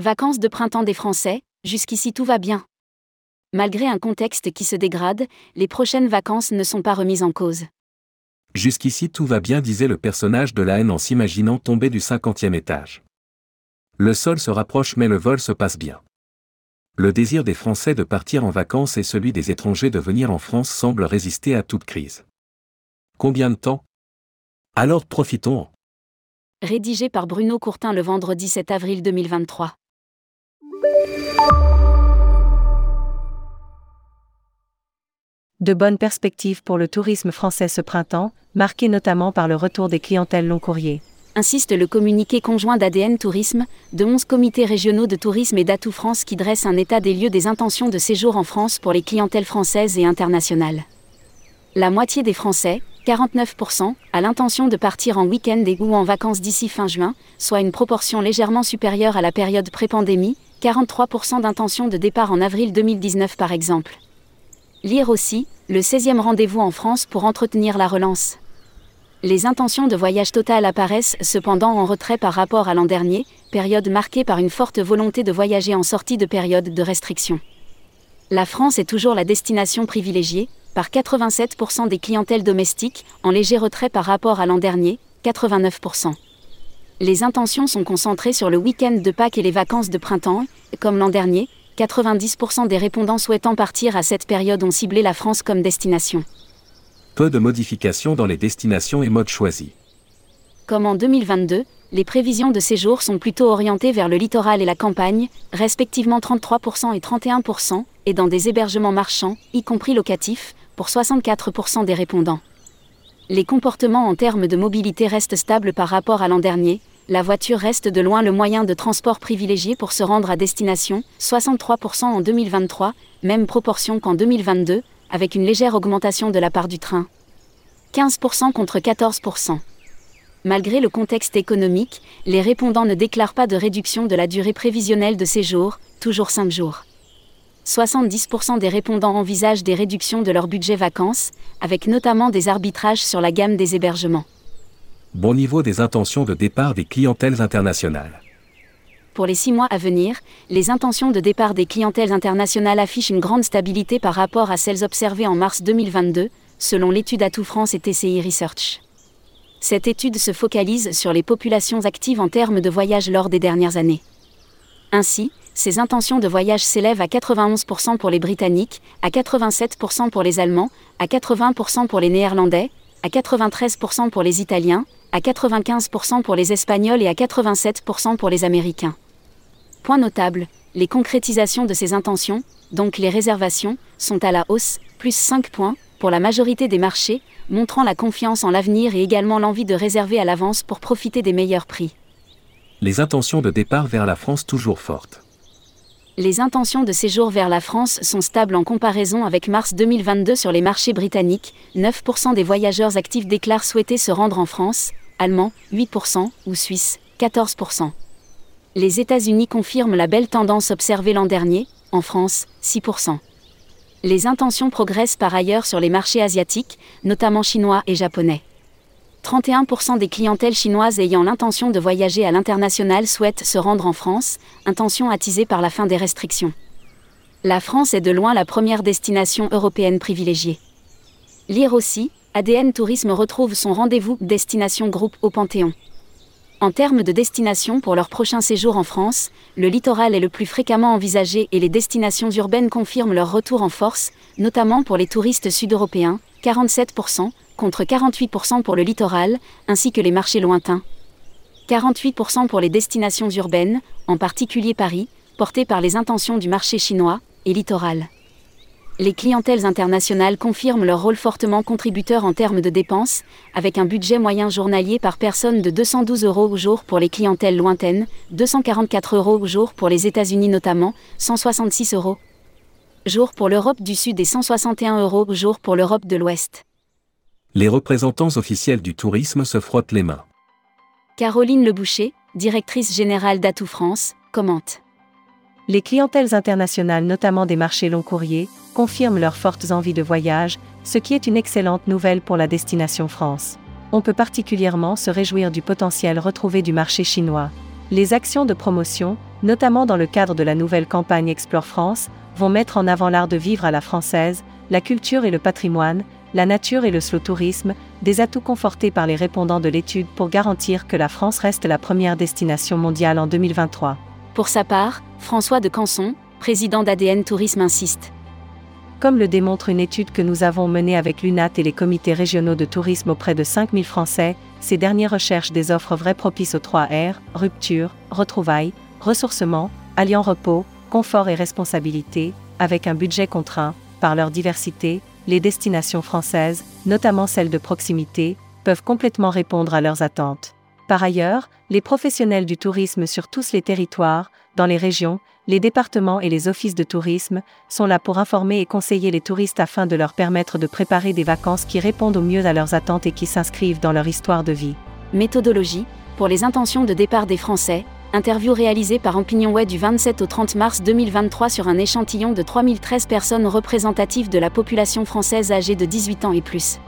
Vacances de printemps des Français, jusqu'ici tout va bien. Malgré un contexte qui se dégrade, les prochaines vacances ne sont pas remises en cause. Jusqu'ici tout va bien, disait le personnage de la haine en s'imaginant tomber du cinquantième étage. Le sol se rapproche mais le vol se passe bien. Le désir des Français de partir en vacances et celui des étrangers de venir en France semblent résister à toute crise. Combien de temps? Alors profitons-en. Rédigé par Bruno Courtin le vendredi 7 avril 2023. De bonnes perspectives pour le tourisme français ce printemps, marqué notamment par le retour des clientèles long courriers. Insiste le communiqué conjoint d'ADN Tourisme, de 11 comités régionaux de tourisme et d'Atout France qui dresse un état des lieux des intentions de séjour en France pour les clientèles françaises et internationales. La moitié des Français, 49%, a l'intention de partir en week-end et ou en vacances d'ici fin juin, soit une proportion légèrement supérieure à la période pré-pandémie, 43% d'intention de départ en avril 2019 par exemple. Lire aussi, le 16e rendez-vous en France pour entretenir la relance. Les intentions de voyage total apparaissent cependant en retrait par rapport à l'an dernier, période marquée par une forte volonté de voyager en sortie de période de restriction. La France est toujours la destination privilégiée, par 87% des clientèles domestiques, en léger retrait par rapport à l'an dernier, 89%. Les intentions sont concentrées sur le week-end de Pâques et les vacances de printemps, comme l'an dernier, 90% des répondants souhaitant partir à cette période ont ciblé la France comme destination. Peu de modifications dans les destinations et modes choisis. Comme en 2022, les prévisions de séjour sont plutôt orientées vers le littoral et la campagne, respectivement 33% et 31%, et dans des hébergements marchands, y compris locatifs, pour 64% des répondants. Les comportements en termes de mobilité restent stables par rapport à l'an dernier, la voiture reste de loin le moyen de transport privilégié pour se rendre à destination, 63% en 2023, même proportion qu'en 2022, avec une légère augmentation de la part du train. 15% contre 14%. Malgré le contexte économique, les répondants ne déclarent pas de réduction de la durée prévisionnelle de séjour, toujours 5 jours. 70% des répondants envisagent des réductions de leur budget vacances, avec notamment des arbitrages sur la gamme des hébergements bon niveau des intentions de départ des clientèles internationales. Pour les six mois à venir, les intentions de départ des clientèles internationales affichent une grande stabilité par rapport à celles observées en mars 2022, selon l'étude Atout France et TCI Research. Cette étude se focalise sur les populations actives en termes de voyage lors des dernières années. Ainsi, ces intentions de voyage s'élèvent à 91% pour les Britanniques, à 87% pour les Allemands, à 80% pour les Néerlandais, à 93% pour les Italiens, à 95% pour les Espagnols et à 87% pour les Américains. Point notable, les concrétisations de ces intentions, donc les réservations, sont à la hausse, plus 5 points, pour la majorité des marchés, montrant la confiance en l'avenir et également l'envie de réserver à l'avance pour profiter des meilleurs prix. Les intentions de départ vers la France toujours fortes. Les intentions de séjour vers la France sont stables en comparaison avec mars 2022 sur les marchés britanniques. 9% des voyageurs actifs déclarent souhaiter se rendre en France, Allemands 8% ou Suisses 14%. Les États-Unis confirment la belle tendance observée l'an dernier, en France 6%. Les intentions progressent par ailleurs sur les marchés asiatiques, notamment chinois et japonais. 31% des clientèles chinoises ayant l'intention de voyager à l'international souhaitent se rendre en France, intention attisée par la fin des restrictions. La France est de loin la première destination européenne privilégiée. Lire aussi, ADN Tourisme retrouve son rendez-vous Destination Groupe au Panthéon. En termes de destination pour leur prochain séjour en France, le littoral est le plus fréquemment envisagé et les destinations urbaines confirment leur retour en force, notamment pour les touristes sud-européens, 47%, contre 48% pour le littoral, ainsi que les marchés lointains. 48% pour les destinations urbaines, en particulier Paris, portées par les intentions du marché chinois, et littoral les clientèles internationales confirment leur rôle fortement contributeur en termes de dépenses, avec un budget moyen journalier par personne de 212 euros au jour pour les clientèles lointaines, 244 euros au jour pour les États-Unis notamment, 166 euros jour pour l'Europe du Sud et 161 euros au jour pour l'Europe de l'Ouest. Les représentants officiels du tourisme se frottent les mains. Caroline Leboucher, directrice générale d'Atout France, commente. Les clientèles internationales, notamment des marchés long courriers, confirment leurs fortes envies de voyage, ce qui est une excellente nouvelle pour la destination France. On peut particulièrement se réjouir du potentiel retrouvé du marché chinois. Les actions de promotion, notamment dans le cadre de la nouvelle campagne Explore France, vont mettre en avant l'art de vivre à la française, la culture et le patrimoine, la nature et le slow tourisme, des atouts confortés par les répondants de l'étude pour garantir que la France reste la première destination mondiale en 2023. Pour sa part, François de Canson, président d'ADN Tourisme insiste. Comme le démontre une étude que nous avons menée avec l'UNAT et les comités régionaux de tourisme auprès de 5000 Français, ces derniers recherchent des offres vraies propices aux 3 R, rupture, retrouvailles, ressourcement, alliant repos, confort et responsabilité, avec un budget contraint, par leur diversité, les destinations françaises, notamment celles de proximité, peuvent complètement répondre à leurs attentes. Par ailleurs, les professionnels du tourisme sur tous les territoires, dans les régions, les départements et les offices de tourisme, sont là pour informer et conseiller les touristes afin de leur permettre de préparer des vacances qui répondent au mieux à leurs attentes et qui s'inscrivent dans leur histoire de vie. Méthodologie, pour les intentions de départ des Français, interview réalisée par Way du 27 au 30 mars 2023 sur un échantillon de 3013 personnes représentatives de la population française âgée de 18 ans et plus.